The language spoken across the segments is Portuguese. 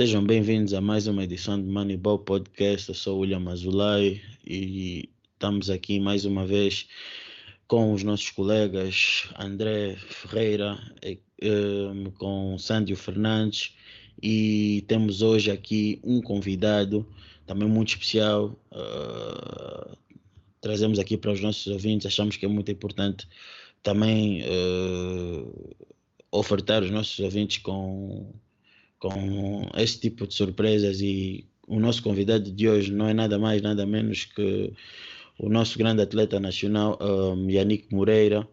Sejam bem-vindos a mais uma edição do Moneyball Podcast. Eu sou o William Azulay e estamos aqui mais uma vez com os nossos colegas André Ferreira, eh, eh, com Sândio Fernandes e temos hoje aqui um convidado também muito especial. Uh, trazemos aqui para os nossos ouvintes, achamos que é muito importante também uh, ofertar os nossos ouvintes com, com esse tipo de surpresas e o nosso convidado de hoje não é nada mais, nada menos que o nosso grande atleta nacional, um, Yannick Moreira.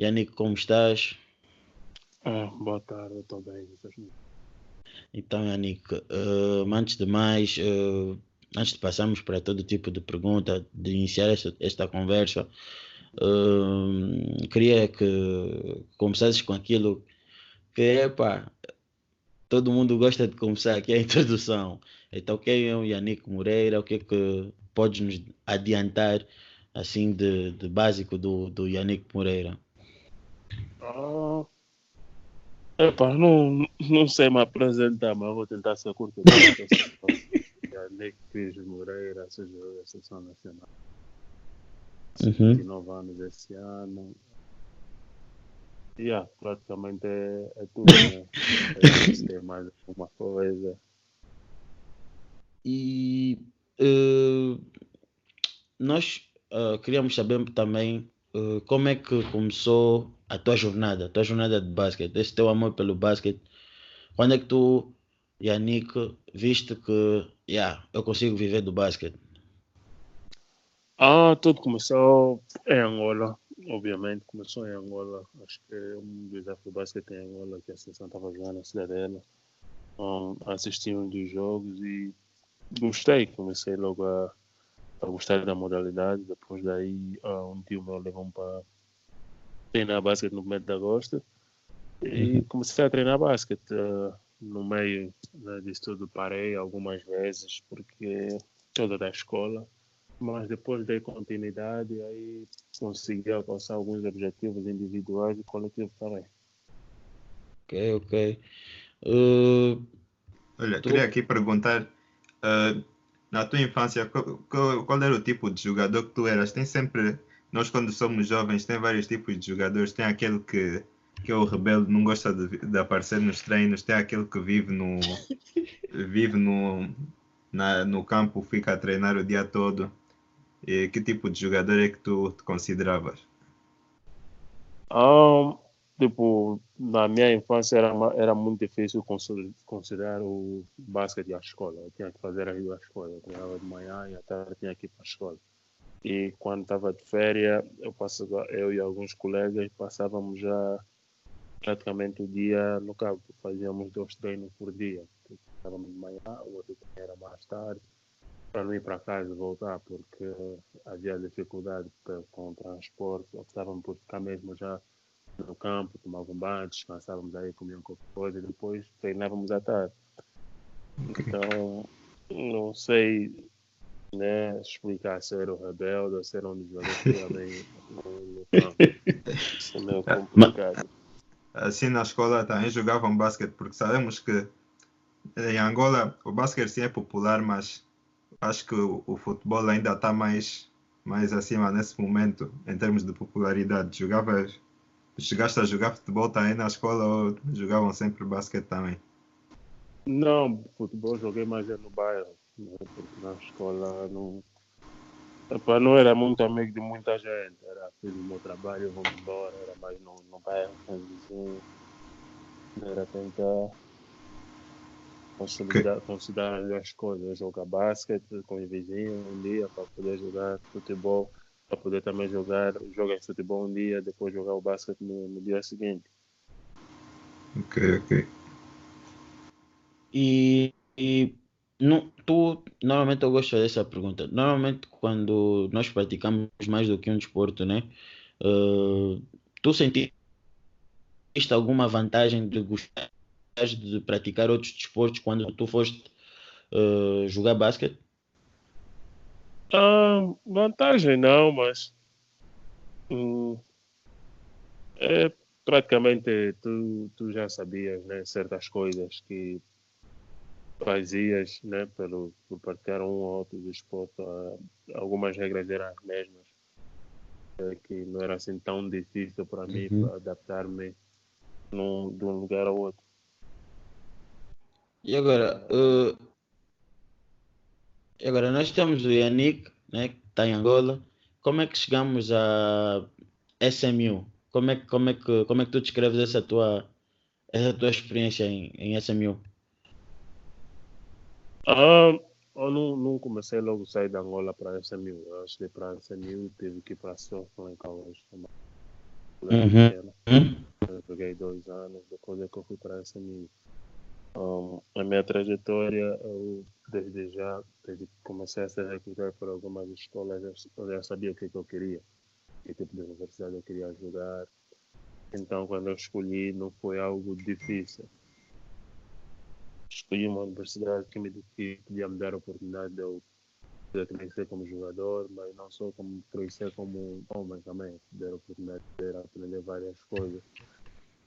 Yannick, como estás? Ah, boa tarde, estou bem. Então, Yannick, uh, antes de mais, uh, antes de passarmos para todo tipo de pergunta, de iniciar esta, esta conversa, uh, queria que começasses com aquilo que é, pá, todo mundo gosta de começar aqui a introdução. Então, quem é o Yannick Moreira? O que é que podes nos adiantar, assim, de, de básico do, do Yannick Moreira? Ah, Epá, não, não sei me apresentar, mas vou tentar ser curto. Yannick Pires Moreira, seja a Seleção Nacional. Uhum. 29 anos esse ano. Yeah, praticamente é, é tudo, né? É, mais alguma coisa. E uh, nós uh, queríamos saber também uh, como é que começou a tua jornada, a tua jornada de basquete, esse teu amor pelo basquete. Quando é que tu, Yannick, viste que yeah, eu consigo viver do basquete? Ah, tudo começou em Angola, obviamente, começou em Angola. Acho que é um desafio do basquete em Angola, que a seleção estava jogando na cidadela. Um, assisti um dos jogos e gostei, comecei logo a, a gostar da modalidade. Depois daí, uh, um tio meu levou-me para treinar basquete no primeiro de agosto e Uhum. comecei a treinar basquete. uh, no meio né, disso tudo parei algumas vezes porque toda da escola, mas depois dei continuidade e aí consegui alcançar alguns objetivos individuais e coletivos também. Ok, ok. Uh, Olha, Tu- queria aqui perguntar, ah, na tua infância, qual, qual- qual era o tipo de jogador que tu eras? Tem sempre, nós quando somos jovens, tem vários tipos de jogadores. Tem aquele que, que é o rebelde, não gosta de, de aparecer nos treinos. Tem aquele que vive no, vive no, na, no campo, fica a treinar o dia todo. E que tipo de jogador é que tu te consideravas? Ah, tipo, na minha infância era, era muito difícil consi- considerar o basquete a escola. Eu tinha que fazer a escola. Eu treinava de manhã e à tarde tinha que ir para a escola. E quando estava de férias, eu, passava, eu e alguns colegas passávamos já praticamente o dia no campo. Fazíamos dois treinos por dia. Estávamos de manhã, o outro era mais tarde, para não ir para casa e voltar, porque havia dificuldade com o transporte. Optávamos por ficar mesmo já no campo, tomavam um banho, descansávamos aí, comiam qualquer coisa e depois treinávamos à tarde. Então, não sei né, explicar se era o rebelde ou se era um dos jogadores que ia bem no, no campo. Isso é meio complicado. assim na escola também jogavam basquete, porque sabemos que em Angola o basquete sim é popular, mas acho que o, o futebol ainda está mais, mais acima nesse momento, em termos de popularidade. Jogavas, chegaste a jogar futebol também na escola ou jogavam sempre basquete também? Não, futebol joguei mais é no bairro, né, na escola não. Epá, não era muito amigo de muita gente, era fiz o meu trabalho, vou embora, era mais no, no bairro, vizinhos. Era tentar consolidar, considerar as coisas, jogar basquete com os vizinhos um dia para poder jogar futebol, para poder também jogar, jogar futebol um dia, depois jogar o basquete no, no dia seguinte. Ok, ok. e e não, tu, normalmente eu gosto dessa pergunta. Normalmente, quando nós praticamos mais do que um desporto, né? Uh, tu sentiste alguma vantagem de gostar de praticar outros desportos quando tu foste uh, jogar basquete? Ah, vantagem não, mas hum, é praticamente tu, tu já sabias né, certas coisas que fazias, né, pelo, por praticar um ou outro desporto, uh, algumas regras eram as mesmas, é, que não era assim tão difícil para mim Uhum. para adaptar-me num, de um lugar ao outro. E agora, e agora nós temos o Yannick, né, que está em Angola. Como é que chegamos a SMU? Como é, que- como é, que, como é que tu descreves essa tua, essa tua experiência em, em SMU? Ah, eu não, não comecei logo a sair da Angola para SMU. Eu que para SMU tive que ir para a Southland College. colégio Uhum. Hum? Eu joguei dois anos, depois é que eu fui para SMU. Um, a minha trajetória, eu, desde já, desde que comecei a ser recrutado por algumas escolas, eu, já sabia o que, que eu queria, que tipo de universidade eu queria jogar. Então, quando eu escolhi, não foi algo difícil. Escolhi uma universidade que me que podia me dar a oportunidade de eu crescer como jogador, mas não só como crescer como homem também, ter a oportunidade de aprender várias coisas.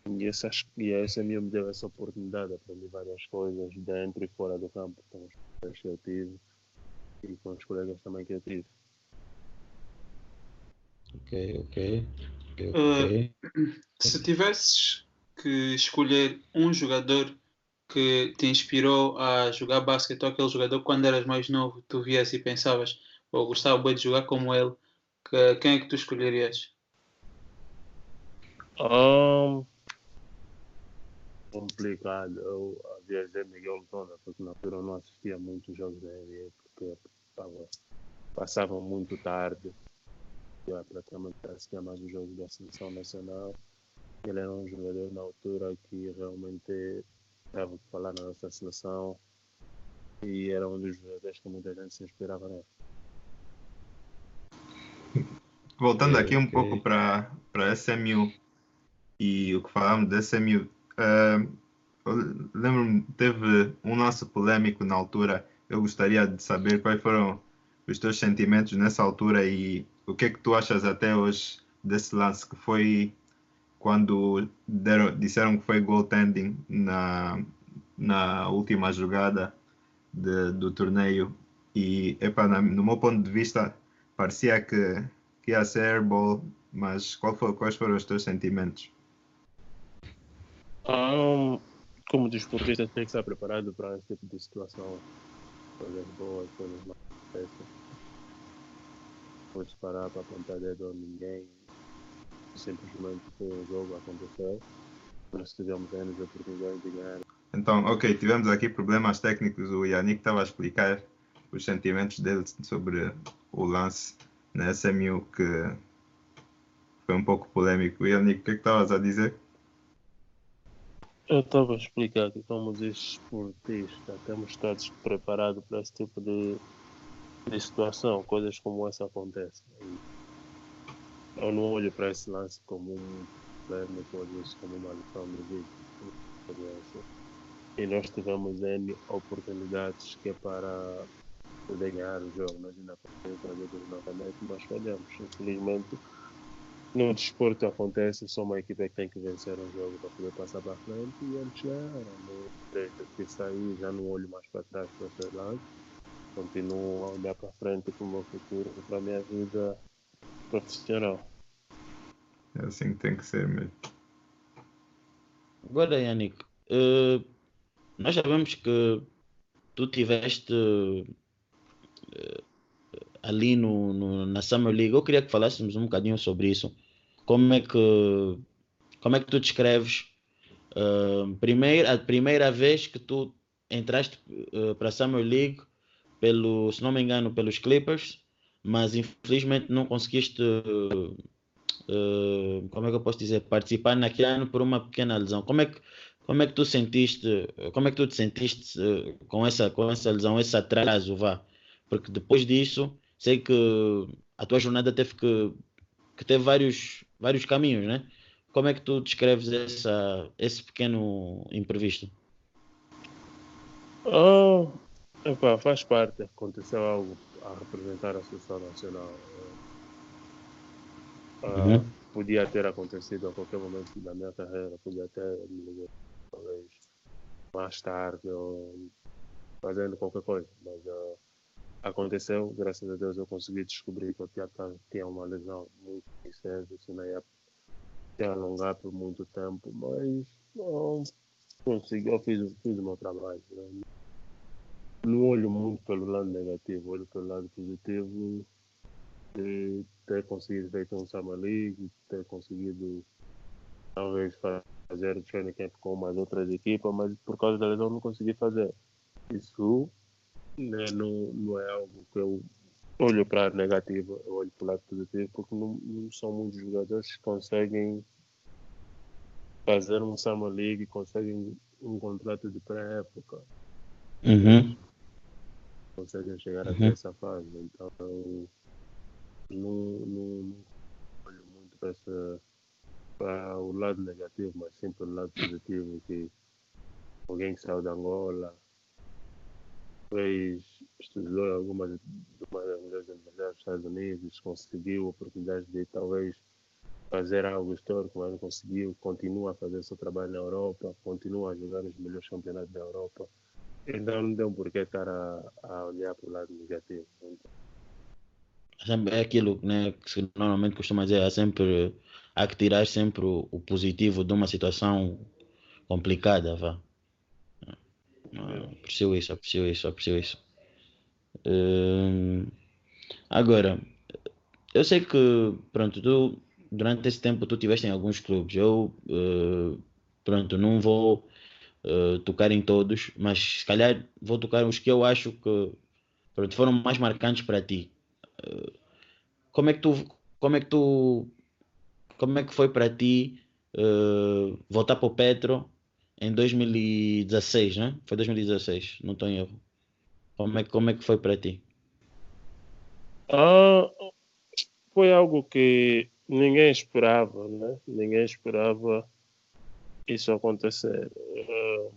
E, essas, e a SMU me deu essa oportunidade de aprender várias coisas dentro e fora do campo, com os colegas que eu tive e com os colegas também que eu tive. Ok, ok. ok, Eh, ok. Se tivesses que escolher um jogador que te inspirou a jogar basquete, ou aquele jogador que quando eras mais novo tu vias e pensavas, ou gostava bem de jogar como ele, que- quem é que tu escolherias? Um, complicado. Eu havia dizer Miguel Tona, porque na altura eu não assistia muitos jogos da NBA, porque tava, passavam muito tarde. Eu praticamente assistia mais os jogos da seleção nacional. Ele era um jogador na altura que realmente dava o que falar na nossa seleção e era um dos jogadores que muita gente se inspirava nele. Voltando Ok, aqui um pouco para para SMU e o que falamos da SMU, lembro-me, teve um lance polêmico na altura. Eu gostaria de saber quais foram os teus sentimentos nessa altura e o que é que tu achas até hoje desse lance que foi quando deram, disseram que foi goaltending na, na última jogada de- do torneio e epa, na- no meu ponto de vista parecia que, que ia ser airball, mas qual foi, quais foram os teus sentimentos? Um, como desportista, tem que estar preparado para esse tipo de situação. Coisas boas, coisas mais péssimas. Podes parar para apontar dedo a ninguém. Simplesmente foi um jogo aconteceu. Nós tivemos anos de oportunidade de ganhar. Então, ok, tivemos aqui problemas técnicos. O Yannick estava a explicar os sentimentos dele sobre o lance na SMU, que foi um pouco polêmico. Yannick, o que é que estavas a dizer? Eu estava a explicar que como desportista temos estar preparados para esse tipo de, de situação, coisas como essa acontecem. Eu não olho para esse lance como um problema, olho isso como uma lição de vida. E nós tivemos N oportunidades que é para ganhar o jogo. Nós ainda podemos tudo novamente, mas falhamos. Infelizmente, no desporto acontece, só uma equipe é que tem que vencer um jogo para poder passar para frente e ganharam. No- Desde que saí, já não olho mais para trás para esse lado. Continuo a olhar para frente para o meu futuro e para a minha vida profissional. É assim que tem que ser mesmo. Agora, Yannick, eh, nós sabemos que tu tiveste eh, ali no, no- na Summer League. Eu queria que falássemos um bocadinho sobre isso. Como é que, como é que tu descreves eh, primeiro, a primeira vez que tu entraste para a Summer League, pelo, se não me engano, pelos Clippers, mas infelizmente não conseguiste eh, como é que eu posso dizer, participar naquele ano por uma pequena lesão. Como é que, como é que tu sentiste, como é que tu te sentiste com essa, com essa lesão, esse atraso, vá? Porque depois disso, sei que a tua jornada teve que, que teve vários, vários caminhos, né? Como é que tu descreves essa, esse pequeno imprevisto? Oh, epá, faz parte. Aconteceu algo a representar a seleção nacional. Ah, Uhum. Podia ter acontecido a qualquer momento da minha carreira, podia ter me ligado talvez mais tarde ou fazendo qualquer coisa. Mas uh, aconteceu, graças a Deus eu consegui descobrir que o Tiago tinha uma lesão muito séria, isso não ia se alongar por muito tempo, mas consegui, eu fiz, fiz o meu trabalho. Né? Não olho muito pelo lado negativo, olho pelo lado positivo de ter conseguido feito um Summer League, ter conseguido talvez fazer training camp com umas outras equipas, mas por causa da lesão não consegui fazer. Isso não, não é algo que eu olho para negativo, eu olho para o lado positivo, porque não, não são muitos jogadores que conseguem fazer um Summer League, conseguem um contrato de pré-época. Uhum. Conseguem chegar Uhum. até essa fase. Então, eu não, não, não olho muito para, essa, para o lado negativo, mas sim pelo lado positivo, que alguém que saiu da Angola, fez, estudou algumas melhores universidades dos Estados Unidos, conseguiu oportunidade de talvez fazer algo histórico, mas não conseguiu, continua a fazer seu trabalho na Europa, continua a jogar nos melhores campeonatos da Europa. Então não tem por que estar a, a olhar para o lado negativo. Então, É aquilo né, que normalmente costuma dizer, há sempre há que tirar sempre o, o positivo de uma situação complicada, vá. Ah, Aprecio isso, aprecio isso, aprecio isso. Hum, agora, eu sei que, pronto, tu durante esse tempo tu estiveste em alguns clubes. Eu, eh, pronto, não vou eh, tocar em todos, mas se calhar vou tocar os que eu acho que pronto, foram mais marcantes para ti. Eh, como é que tu, como é que tu, como é que foi para ti voltar para o Petro em 2016, né? Foi 2016, não estou em erro. Como é, como é que foi para ti? Ah, foi algo que ninguém esperava, né? Ninguém esperava isso acontecer. Ah,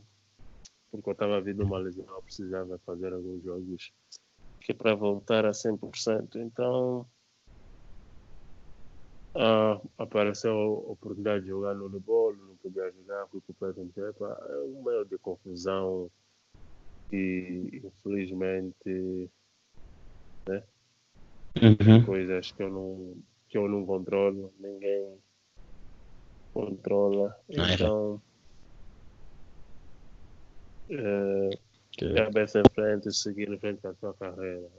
porque eu estava vindo uma lesão, eu precisava fazer alguns jogos que para voltar a 100%. Então, ah, apareceu a oportunidade de jogar no voleibol, não podia jogar, fui para o Ntepa. É um meio de confusão e, infelizmente, Uhum. coisas que eu não que eu não controlo, ninguém controla. Ah. Então Que- cabeça em frente, seguir em frente com a sua carreira.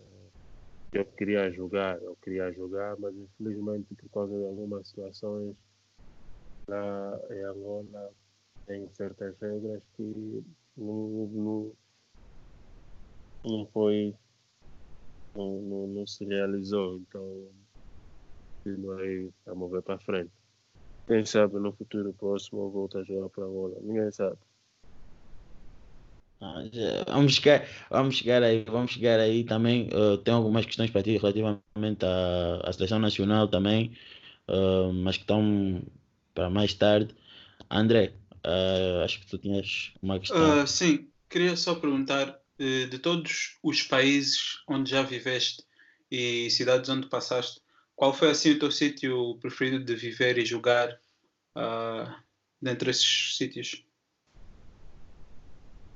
Eu queria jogar, eu queria jogar, mas infelizmente por causa de algumas situações lá em Angola tem certas regras que não, não, não foi não, não, não se realizou, então continuei a mover para frente. Quem sabe no futuro próximo eu volto a jogar para Angola, ninguém sabe. Ah, Vamos chegar, vamos chegar aí, vamos chegar aí também. eh, tenho algumas questões para ti relativamente à, à seleção nacional também, eh, mas que estão para mais tarde. André, eh, acho que tu tinhas uma questão. Sim, queria só perguntar eh, de todos os países onde já viveste e cidades onde passaste, qual foi assim o teu sítio preferido de viver e jogar dentre esses sítios?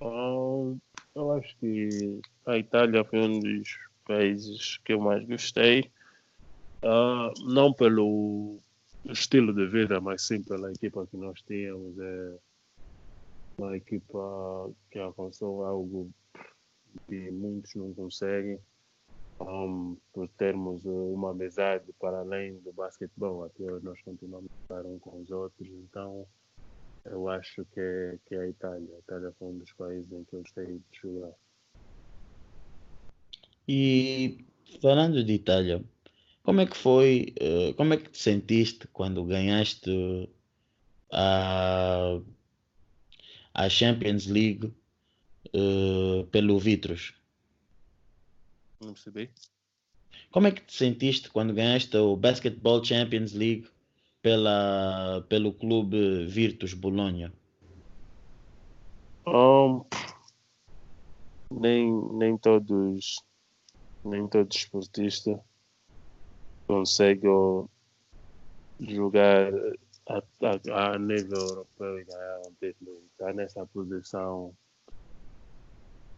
Ah, eu acho que a Itália foi um dos países que eu mais gostei. Ah, não pelo estilo de vida, mas sim pela equipa que nós tínhamos. É uma equipa que alcançou algo que muitos não conseguem. Um, por termos uh, uma amizade para além do basquetebol, até nós continuamos a estar um com os outros, então eu acho que é, que é a Itália. A Itália foi um dos países em que eu gostei de jogar. E falando de Itália, como é que foi, eh, como é que te sentiste quando ganhaste a, a Champions League eh, pelo Vitros? Não percebi? Como é que te sentiste quando ganhaste o Basketball Champions League pela, pelo clube Virtus Bologna? Um, nem, nem todos nem todo esportista consegue jogar a, a, a nível europeu e ganhar um título. Está nessa posição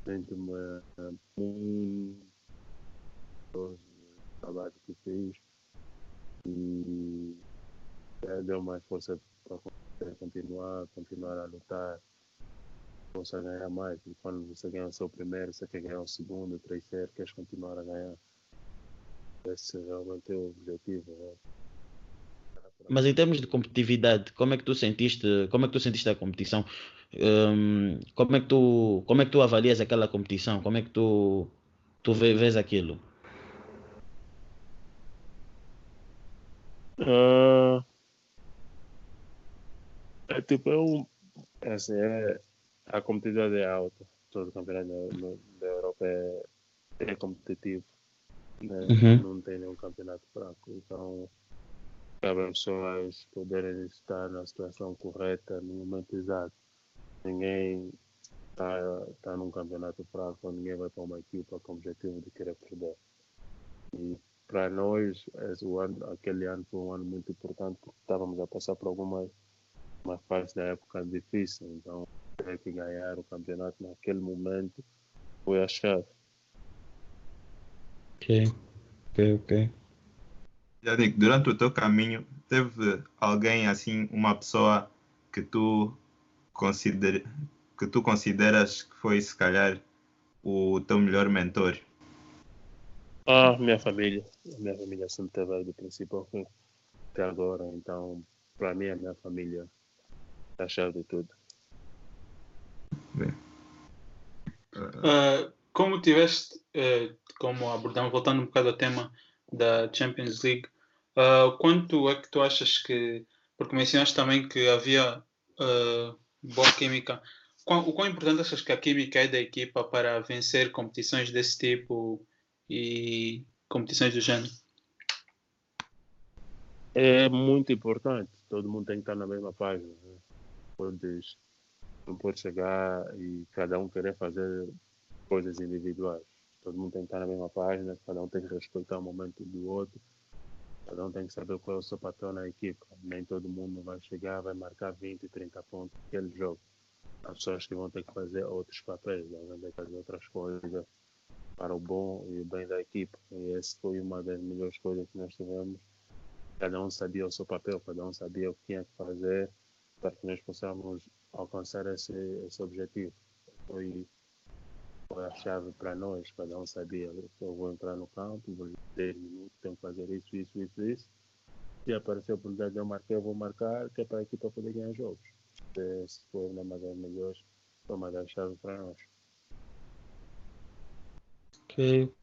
me muito do trabalho que fiz e deu mais força para continuar, continuar a lutar, possa ganhar mais. E quando você ganha o seu primeiro, você quer ganhar o segundo, o terceiro, queres continuar a ganhar. Esse realmente é o objetivo. Né? Mas em termos de competitividade, como é que tu sentiste, como é que tu sentiste a competição? Um, como é que tu, como é que tu avalias aquela competição? Como é que tu, tu vês aquilo? Uh, é tipo, é um, é assim, é, a competitividade é alta. Todo o campeonato da, Europa é, é competitivo. Né? Uhum. Não tem nenhum campeonato fraco. Então, cabe às pessoas poderem estar na situação correta no momento exato. Ninguém está tá num campeonato fraco, ninguém vai para uma equipa com o objetivo de querer perder. E para nós, esse ano, aquele ano foi um ano muito importante porque estávamos a passar por algumas uma fase da época difícil, então ter que ganhar o campeonato naquele momento foi a chave. Ok, ok, ok. Yannick, durante o teu caminho, teve alguém assim, uma pessoa que tu, consider, que tu consideras que foi, se calhar, o teu melhor mentor? Ah, minha família. Minha família sempre teve do princípio até agora. Então, para mim, a minha família é a chave de tudo. Uh, como tiveste, uh, como abordamos, voltando um bocado ao tema da Champions League, uh, quanto é que tu achas que, porque mencionaste também que havia boa química, o quão importante achas que a química é da equipa para vencer competições desse tipo e competições do género? É muito importante. Todo mundo tem que estar na mesma página. Né? Podes, não pode chegar e cada um querer fazer coisas individuais. Todo mundo tem que estar na mesma página, cada um tem que respeitar o momento do outro, cada um tem que saber qual é o seu papel na equipa. Nem todo mundo vai chegar, vai marcar 20, 30 pontos naquele jogo. Há pessoas que vão ter que fazer outros papéis, vão ter que fazer outras coisas para o bom e o bem da equipa. E essa foi uma das melhores coisas que nós tivemos. Cada um sabia o seu papel, cada um sabia o que tinha que fazer para que nós possamos alcançar esse, esse objetivo. Foi, foi a chave para nós, cada um sabia. Eu vou entrar no campo, vou 10 minutos, tenho que fazer isso, isso, isso, isso. Se aparecer a oportunidade de eu marcar, eu vou marcar, que é para a equipa poder ganhar jogos. Esse foi uma das melhores, foi uma das chaves para nós. Ok.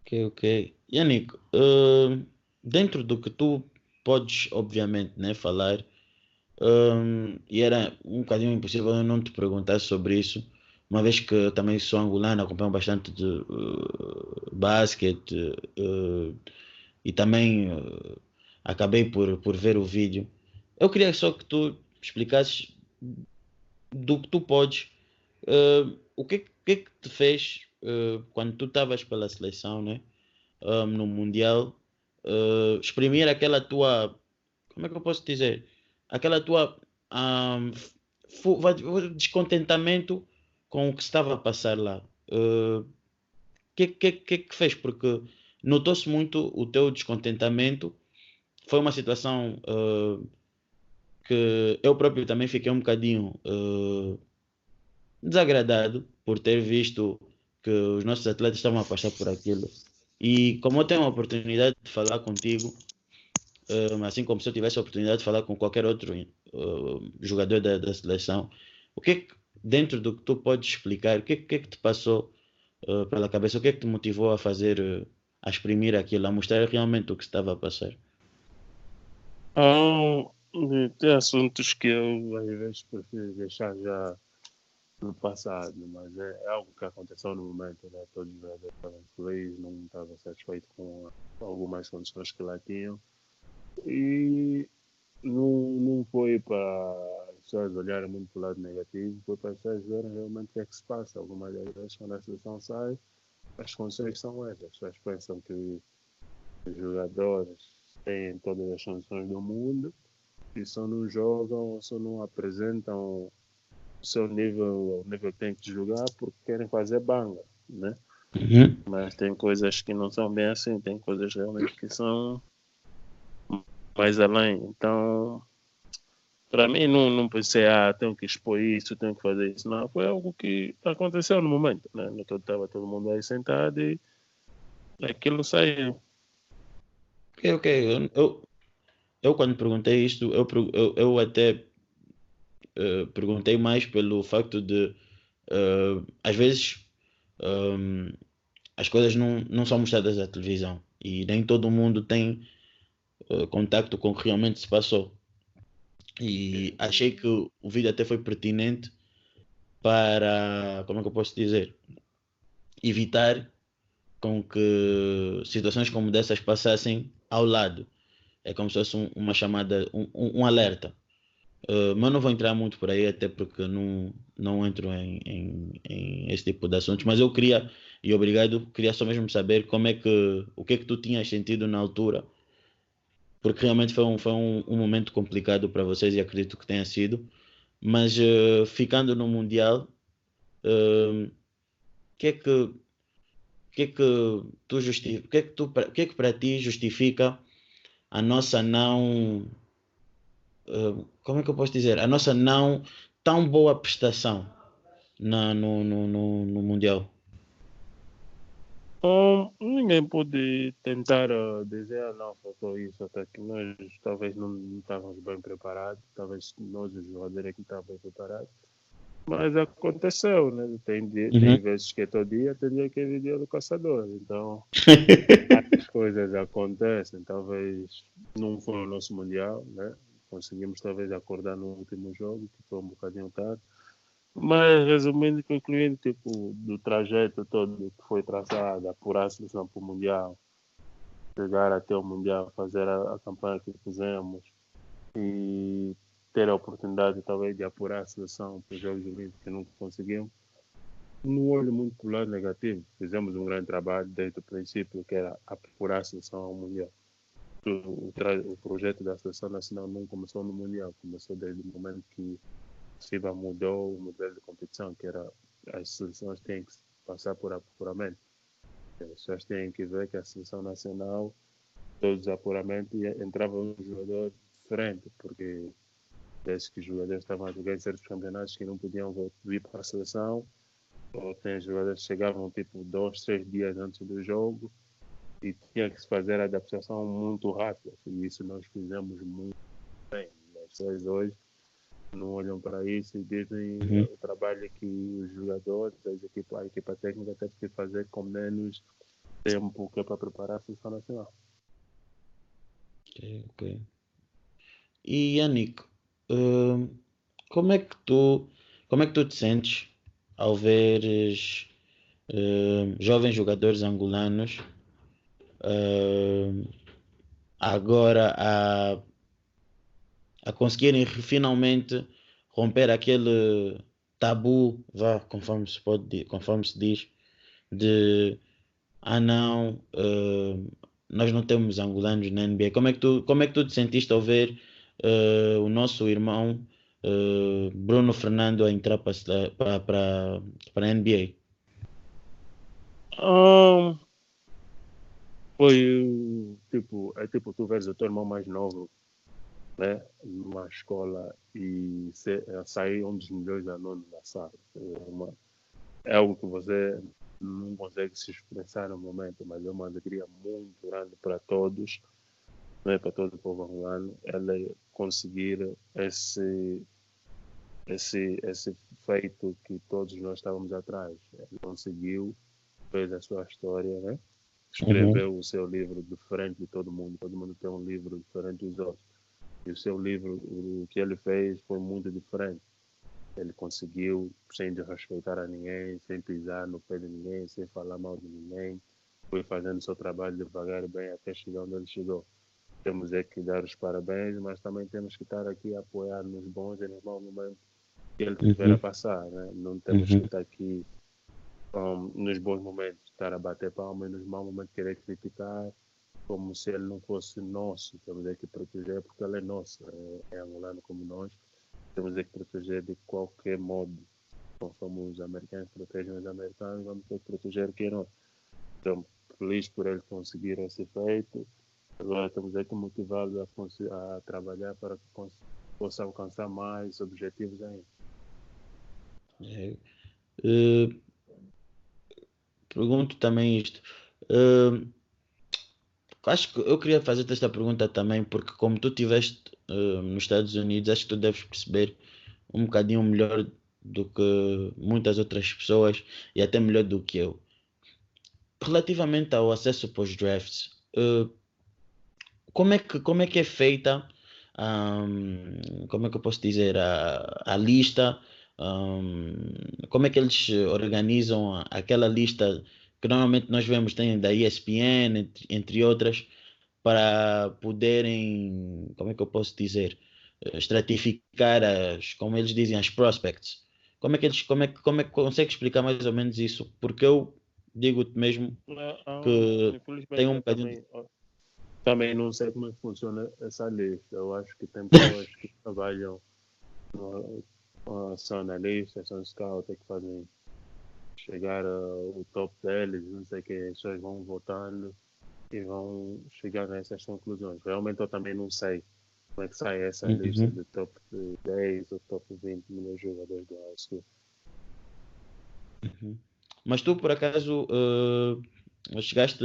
Ok, ok. Yannick, uh, dentro do que tu podes, obviamente, né, falar, um, e era um bocadinho impossível eu não te perguntar sobre isso, uma vez que eu também sou angolano, acompanho bastante de uh, basquete uh, e também uh, acabei por, por ver o vídeo. Eu queria só que tu explicasses do que tu podes, o que, que, que te fez quando tu estavas pela seleção, né? Um, no Mundial, exprimir aquela tua. Como é que eu posso dizer? Aquela tua um, descontentamento com o que estava a passar lá. O uh, que, que, que que fez? Porque notou-se muito o teu descontentamento. Foi uma situação uh, que eu próprio também fiquei um bocadinho uh, desagradado por ter visto que os nossos atletas estavam a passar por aquilo. E como eu tenho a oportunidade de falar contigo, assim como se eu tivesse a oportunidade de falar com qualquer outro jogador da, da, seleção, o que, é que dentro do que tu podes explicar, o que, que é que te passou uh, pela cabeça, o que é que te motivou a fazer, a exprimir aquilo, a mostrar realmente o que estava a passar? Um, tem assuntos que eu às vezes prefiro deixar já no passado, mas é, é algo que aconteceu no momento, né? Todos os jogadores estavam felizes, não estavam satisfeitos com algumas condições que lá tinham. E não, não foi para as pessoas olharem muito para o lado negativo, foi para as pessoas verem realmente o que é que se passa. Algumas das vezes, quando a seleção sai, as condições são essas. As pessoas pensam que os jogadores têm todas as condições do mundo e só não jogam, só não apresentam seu nível, o nível que tem que jogar porque querem fazer banga, né? Uhum. Mas tem coisas que não são bem assim, tem coisas realmente que são mais além. Então, para mim, não, não pensei, ah, tenho que expor isso, tenho que fazer isso. Não, foi algo que aconteceu no momento, né? Estava todo mundo aí sentado e aquilo saiu. Ok, ok. Eu, eu, quando perguntei isto, eu, eu, eu até uh, perguntei mais pelo facto de, uh, às vezes, um, as coisas não, não são mostradas na televisão e nem todo mundo tem uh, contacto com o que realmente se passou. E achei que o vídeo até foi pertinente para, como é que eu posso dizer, evitar com que situações como dessas passassem ao lado. É como se fosse um, uma chamada, um, um alerta. Uh, mas não vou entrar muito por aí, até porque não, não entro em, em, em, esse tipo de assuntos. Mas eu queria, e obrigado, queria só mesmo saber como é que, o que é que tu tinhas sentido na altura, porque realmente foi um, foi um, um momento complicado para vocês e acredito que tenha sido. Mas uh, ficando no Mundial, o uh, que é que que é que tu justifica, que é que tu, que é que para ti justifica a nossa não uh, como é que eu posso dizer? A nossa não tão boa prestação na, no, no, no, no Mundial? Um, ninguém pode tentar uh, dizer, ah, não, faltou isso, até que nós talvez não, não estávamos bem preparados, talvez nós, os jogadores, aqui estávamos bem preparados. Mas aconteceu, né? Tem, dia, uhum. tem vezes que é todo dia, tem dia que é dia do caçador. Então, as coisas acontecem. Talvez não foi o nosso Mundial, né? Conseguimos talvez acordar no último jogo, que foi um bocadinho tarde. Mas, resumindo e concluindo, tipo, do trajeto todo que foi traçado, apurar a seleção para o Mundial, chegar até o Mundial, fazer a, a campanha que fizemos e ter a oportunidade talvez de apurar a seleção para os Jogos Olímpicos que nunca conseguimos. No olho muito para o lado negativo, fizemos um grande trabalho desde o princípio, que era apurar a seleção ao Mundial. O, o, o, projeto da seleção nacional não começou no Mundial, começou desde o momento que FIBA mudou o modelo de competição, que era as seleções têm que passar por apuramento. As pessoas têm que ver que a seleção nacional, todos os apuramentos, entrava um jogador diferente, porque desde que os jogadores estavam a jogar em certos campeonatos que não podiam vir para a seleção, ou tem jogadores que chegavam tipo dois, três dias antes do jogo e tinha que se fazer a adaptação muito rápida. E isso nós fizemos muito bem. As pessoas hoje não olham para isso e dizem uhum. o trabalho que os jogadores, as equipa, a equipa técnica teve que fazer com menos tempo que é para preparar a seleção nacional. Ok, ok. E Yannick, uh, como é que tu como é que tu te sentes ao veres uh, jovens jogadores angolanos uh, agora a, a conseguirem finalmente romper aquele tabu, vá, conforme se pode, conforme se diz, de ah não, uh, nós não temos angolanos na NBA. Como é que tu, como é que tu te sentiste ao ver uh, o nosso irmão uh, Bruno Fernando a entrar para, para, para a NBA? Um, foi tipo, é tipo tu vês o teu irmão mais novo né, numa escola e é, sair um dos melhores alunos da sala. É, uma, é algo que você não consegue se expressar no momento, mas é uma alegria muito grande para todos né, para todo o povo angolano, ela conseguir esse, esse, esse feito que todos nós estávamos atrás. Ele conseguiu, fez a sua história, né? escreveu uhum. o seu livro diferente de todo mundo. Todo mundo tem um livro diferente dos outros. E o seu livro, o que ele fez, foi muito diferente. Ele conseguiu, sem desrespeitar a ninguém, sem pisar no pé de ninguém, sem falar mal de ninguém, foi fazendo seu trabalho devagar e bem até chegar onde ele chegou temos é que dar os parabéns, mas também temos que estar aqui a apoiar nos bons e nos maus momentos que ele tiver uhum. a passar. Né? Não temos uhum. que estar aqui um, nos bons momentos, estar a bater palma e nos maus momentos querer criticar como se ele não fosse nosso. Temos é que proteger porque ele é nosso, é, é angolano como nós. temos que proteger de qualquer modo. Conforme os americanos protegem os americanos, vamos ter que proteger quem não. Então, feliz por ele conseguir esse feito. Agora estamos aqui motivados a, a trabalhar para que possa alcançar mais objetivos ainda. É. Uh, pergunto também isto. Uh, acho que eu queria fazer esta pergunta também, porque como tu estiveste uh, nos Estados Unidos, acho que tu deves perceber um bocadinho melhor do que muitas outras pessoas e até melhor do que eu. Relativamente ao acesso pós-drafts, uh, como, é que, como é que é feita, um, como é que eu posso dizer, a, a lista, um, como é que eles organizam aquela lista que normalmente nós vemos tem da ESPN, entre, entre outras, para poderem, como é que eu posso dizer, estratificar as, como eles dizem, as prospects. Como é que eles, como é, como é que consegue explicar mais ou menos isso? Porque eu digo-te mesmo que tem um bocadinho. Também, também não sei como é que funciona essa lista. Eu acho que tem pessoas que trabalham, são analistas, são scouts, que fazem chegar ao top deles, não sei o que, as pessoas vão votando e vão chegar nessas conclusões. Realmente eu também não sei como é que sai essa uhum. lista de top 10 ou top 20 melhores jogadores do high school. Uhum. Mas tu, por acaso, uh, chegaste,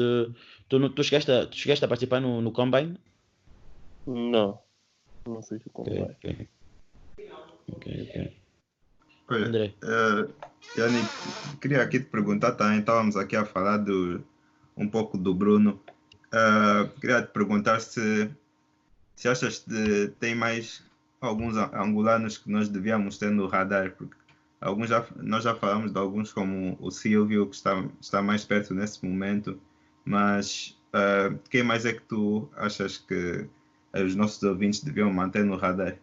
tu, tu, chegaste, a, tu chegaste a participar no, no Combine? Não, não fiz o Combine. Ok, ok. okay. Olha, André. Uh, Yannick, queria aqui te perguntar também, estávamos aqui a falar do, um pouco do Bruno. Uh, queria te perguntar se, se achas que tem mais alguns angolanos que nós devíamos ter no radar, porque alguns já, nós já falamos de alguns como o Silvio, que está, está mais perto nesse momento, mas uh, quem mais é que tu achas que os nossos ouvintes deviam manter no radar?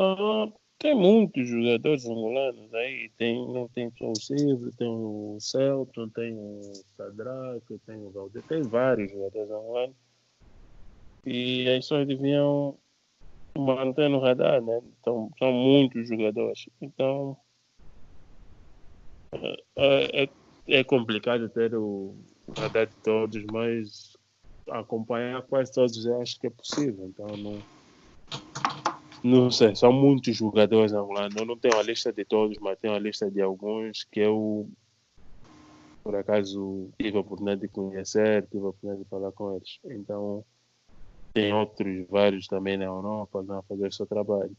Uh, tem muitos jogadores angolanos aí. Tem, não tem só o Silvio, tem o Celton, tem o Sadraque, tem o Valdir, tem vários jogadores angolanos. E as pessoas deviam manter no radar, né? Então, são muitos jogadores. Então, é, é, é complicado ter o radar de todos, mas acompanhar quase todos eu acho que é possível. Então, não não sei, são muitos jogadores angolanos. Eu não tenho a lista de todos, mas tenho a lista de alguns que eu, por acaso, tive a oportunidade de conhecer, tive a oportunidade de falar com eles. Então, tem outros vários também na Europa a fazer o seu trabalho.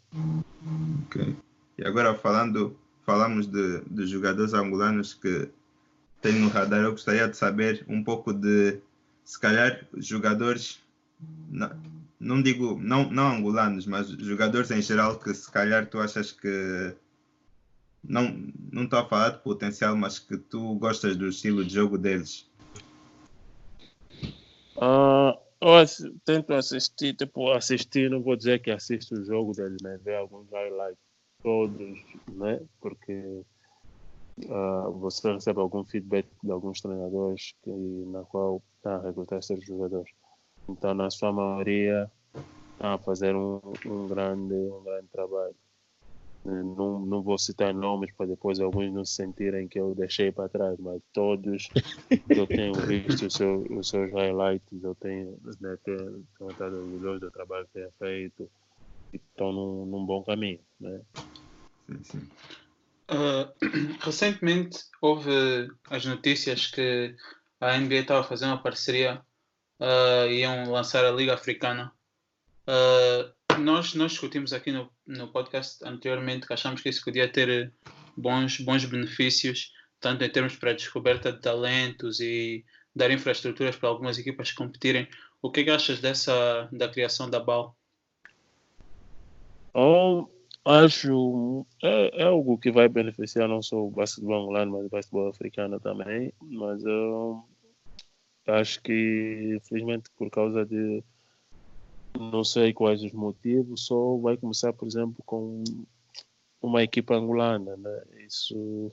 Ok. E agora, falando, falamos de, de jogadores angolanos que tem no radar, eu gostaria de saber um pouco de, se calhar, jogadores não digo, não, não angolanos, mas jogadores em geral que se calhar tu achas que não não estou a falar de potencial, mas que tu gostas do estilo de jogo deles? Uh, eu tento assistir, tipo, assistir, não vou dizer que assisto o jogo deles, né? Ver alguns highlights, todos, né? Porque uh, você recebe algum feedback de alguns treinadores que, na qual está a recrutar esses jogadores. Então, na sua maioria, estão a fazer um, um, grande, um grande trabalho. Não, não vou citar nomes para depois alguns não se sentirem que eu deixei para trás, mas todos eu tenho visto os seus, os seus highlights, eu tenho, né, estado orgulhoso do trabalho que tenho feito e estão num, num bom caminho. Né? Sim, sim. Uh, recentemente houve as notícias que a NBA estava fazendo uma parceria uh, iam lançar a Liga Africana. Uh, nós, nós discutimos aqui no, no podcast anteriormente que achamos que isso podia ter bons, bons benefícios, tanto em termos para a descoberta de talentos e dar infraestruturas para algumas equipas competirem. O que, é que achas dessa da criação da BAL? Oh, acho é, é, algo que vai beneficiar não só o basquetebol angolano, mas o basquetebol africano também. Mas eu Acho que, infelizmente, por causa de não sei quais os motivos, só vai começar, por exemplo, com uma equipa angolana, né? Isso,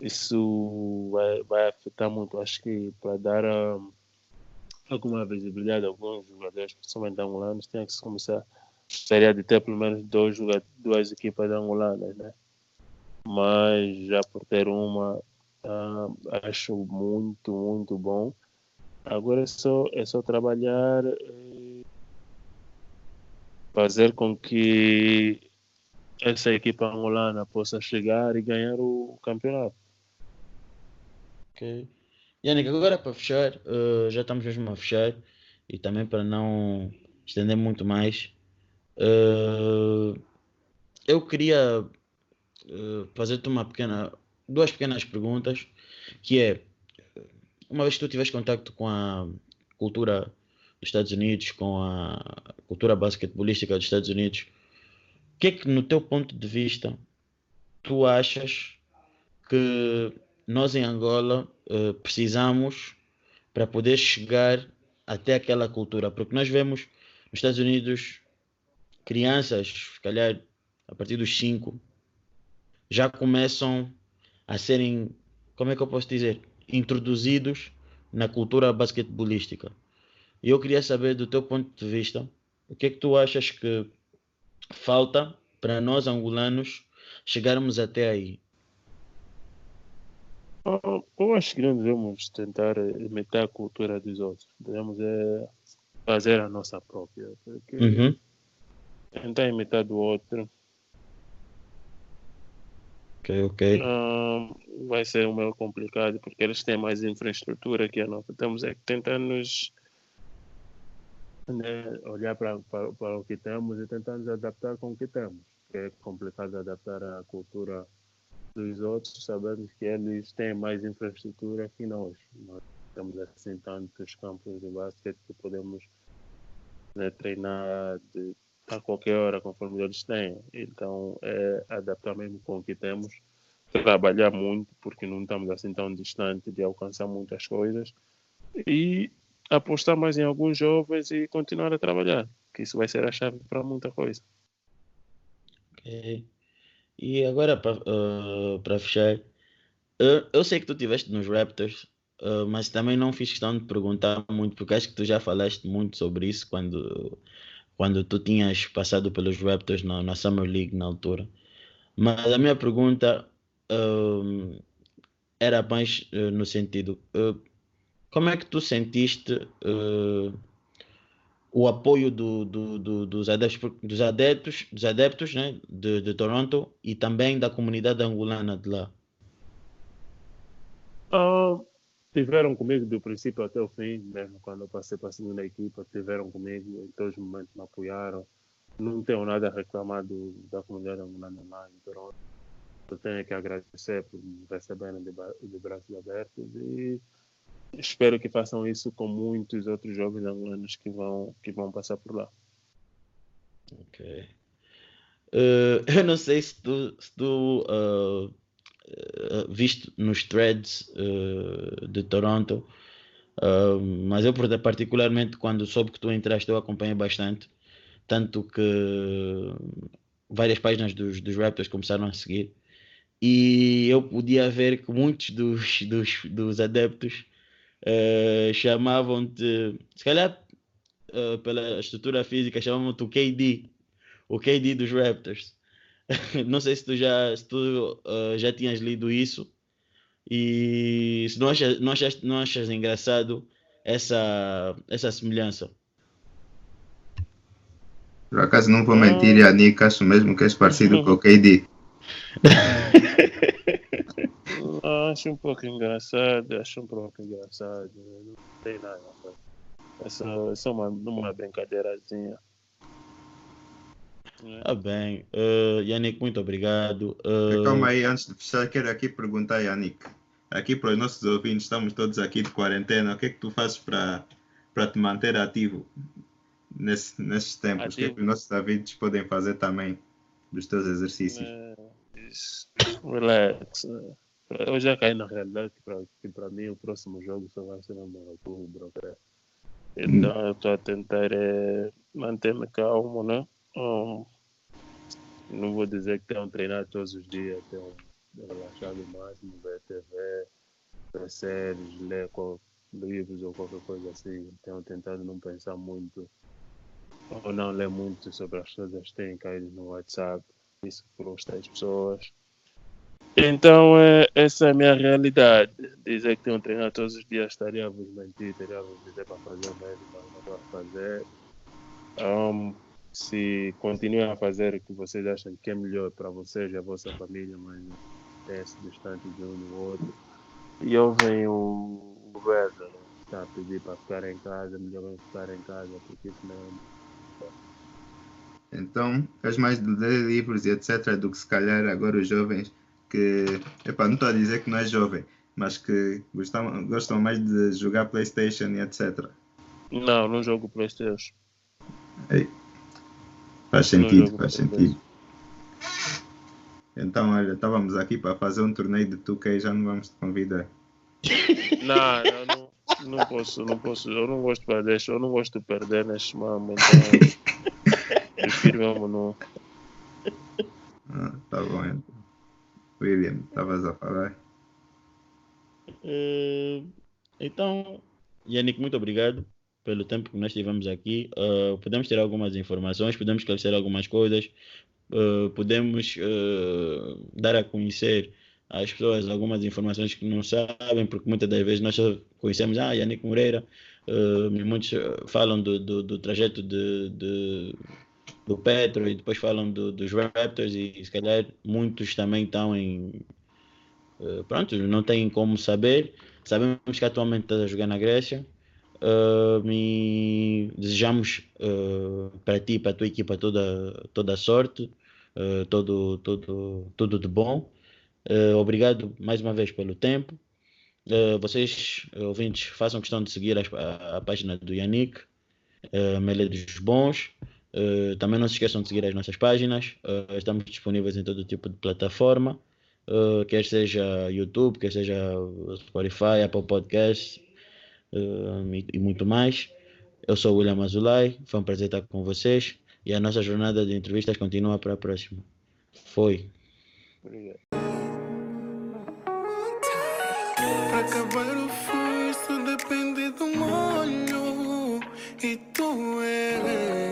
isso vai, vai afetar muito. Acho que para dar um, alguma visibilidade a alguns jogadores, principalmente angolanos, tem que se começar gostaria de ter pelo menos dois joga- duas equipas angolanas, né? Mas já por ter uma, ah, acho muito, muito bom. Agora é só, é só trabalhar, eh, fazer com que essa equipa angolana possa chegar e ganhar o campeonato. Ok. Yannick, agora para fechar, eh, já estamos mesmo a fechar e também para não estender muito mais, eh, eu queria eh, fazer-te uma pequena, duas pequenas perguntas, que é, uma vez que tu tiveste contato com a cultura dos Estados Unidos, com a cultura basquetebolística dos Estados Unidos, o que é que no teu ponto de vista tu achas que nós em Angola eh, precisamos para poder chegar até aquela cultura, porque nós vemos nos Estados Unidos crianças, se calhar a partir dos 5, já começam a serem, como é que eu posso dizer, introduzidos na cultura basquetebolística. E eu queria saber do teu ponto de vista, o que é que tu achas que falta para nós angolanos chegarmos até aí? Eu acho que não devemos tentar imitar a cultura dos outros. Devemos é, fazer a nossa própria. Porque Uhum. tentar imitar do outro Ok, ah, vai ser meio complicado, porque eles têm mais infraestrutura que a nossa. Temos é que tentar nos né, olhar para o que temos e tentar nos adaptar com o que temos. É complicado adaptar a cultura dos outros, sabendo que eles têm mais infraestrutura que nós. Nós temos assim tantos campos de basquete que podemos né, treinar de, a qualquer hora conforme eles têm. Então é adaptar mesmo com o que temos, trabalhar muito, porque não estamos assim tão distante de alcançar muitas coisas, e apostar mais em alguns jovens e continuar a trabalhar, que isso vai ser a chave para muita coisa. Ok. E agora para fechar, eu, eu sei que tu estiveste nos Raptors, uh, mas também não fiz questão de perguntar muito, porque acho que tu já falaste muito sobre isso quando, quando tu tinhas passado pelos Raptors na, na Summer League na altura. Mas a minha pergunta um, era mais uh, no sentido, uh, como é que tu sentiste uh, o apoio do, do, do, dos adeptos, dos adeptos, dos adeptos né, de, de Toronto e também da comunidade angolana de lá? Ah, tiveram comigo do princípio até o fim, mesmo quando eu passei para a segunda equipa, tiveram comigo, em todos os momentos me apoiaram. Não tenho nada a reclamar do, da comunidade angolana lá em Toronto. Eu tenho que agradecer por me receberem de, de braços abertos e espero que façam isso com muitos outros jovens angolanos que vão, que vão passar por lá. Ok. Uh, eu não sei se tu, se tu uh, uh, viste nos threads uh, de Toronto, uh, mas eu particularmente quando soube que tu entraste eu acompanhei bastante, tanto que várias páginas dos, dos Raptors começaram a seguir. E eu podia ver que muitos dos, dos, dos adeptos uh, chamavam-te, se calhar uh, pela estrutura física, chamavam-te o KD, o KD dos Raptors. não sei se tu já, se tu, uh, já tinhas lido isso e se não achas, não achas, não achas engraçado essa, essa semelhança. Por acaso não vou mentir, Yannick, acho mesmo que és parecido com o KD. acho um pouco engraçado, acho um pouco engraçado. Não tem nada. É só, é só uma, uma brincadeirazinha. Ah, bem. Uh, Yannick, muito obrigado. Uh... Calma aí, antes de fechar, quero aqui perguntar, Yannick. Aqui para os nossos ouvintes, estamos todos aqui de quarentena. O que é que tu fazes para, para te manter ativo nesse, nesses tempos? Ativo. O que é que os nossos ouvintes podem fazer também dos teus exercícios? É, relax. Eu já caí na realidade que para mim o próximo jogo só vai ser no. Então hum. eu estou a tentar é, manter-me calmo, né? Um, não vou dizer que tenho treinado todos os dias, tenho relaxado o máximo, ver TV, ver séries, ler livros ou qualquer coisa assim. Tenho tentado não pensar muito ou não lê muito sobre as coisas que têm caído no WhatsApp, isso frustra as pessoas. Então, é, essa é a minha realidade. Dizer que tenho treinar todos os dias estaria a vos mentir, estaria a vos dizer para fazer mesmo, mas não a fazer. Um, se continuem a fazer o que vocês acham que é melhor para vocês e a vossa família, mas tem-se distante de um do outro. E ouvem o governo, né? está a pedir para ficar em casa, melhor vão ficar em casa, porque senão. Então, és mais de ler livros e etc. do que se calhar agora os jovens que, epá, não estou a dizer que não é jovem, mas que gostam, gostam mais de jogar Playstation e etc. Não, não jogo Playstation. Ei, faz sentido, faz sentido. Então, olha, estávamos aqui para fazer um torneio de 2K e já não vamos te convidar. Não, não, não, não posso, não posso. Eu não gosto de perder, eu não gosto de perder neste momento. Então, prefiro mesmo não. Ah, tá bom, então. William, estavas a falar? Uh, então, Yannick, muito obrigado pelo tempo que nós tivemos aqui. Uh, podemos ter algumas informações, podemos esclarecer algumas coisas, uh, podemos dar a conhecer às pessoas algumas informações que não sabem, porque muitas das vezes nós só conhecemos, ah, Yannick Moreira, muitos falam do, do, do trajeto de, de do Petro e depois falam do, dos Raptors e se calhar muitos também estão em. Uh, pronto, não têm como saber. Sabemos que atualmente está a jogar na Grécia. Uh, e desejamos uh, para ti e para a tua equipa toda, toda a sorte, uh, todo, todo, tudo de bom. obrigado mais uma vez pelo tempo. vocês, ouvintes, façam questão de seguir a, a, página do Yannick, uh, dos Bons. Também não se esqueçam de seguir as nossas páginas. Estamos disponíveis em todo tipo de plataforma, quer seja YouTube, quer seja Spotify, Apple Podcasts e, e, muito mais. Eu sou o William Azulay, foi um prazer estar com vocês e a nossa jornada de entrevistas continua para a próxima. Foi. Obrigado. Acabar o fui, depende do molho e tu eres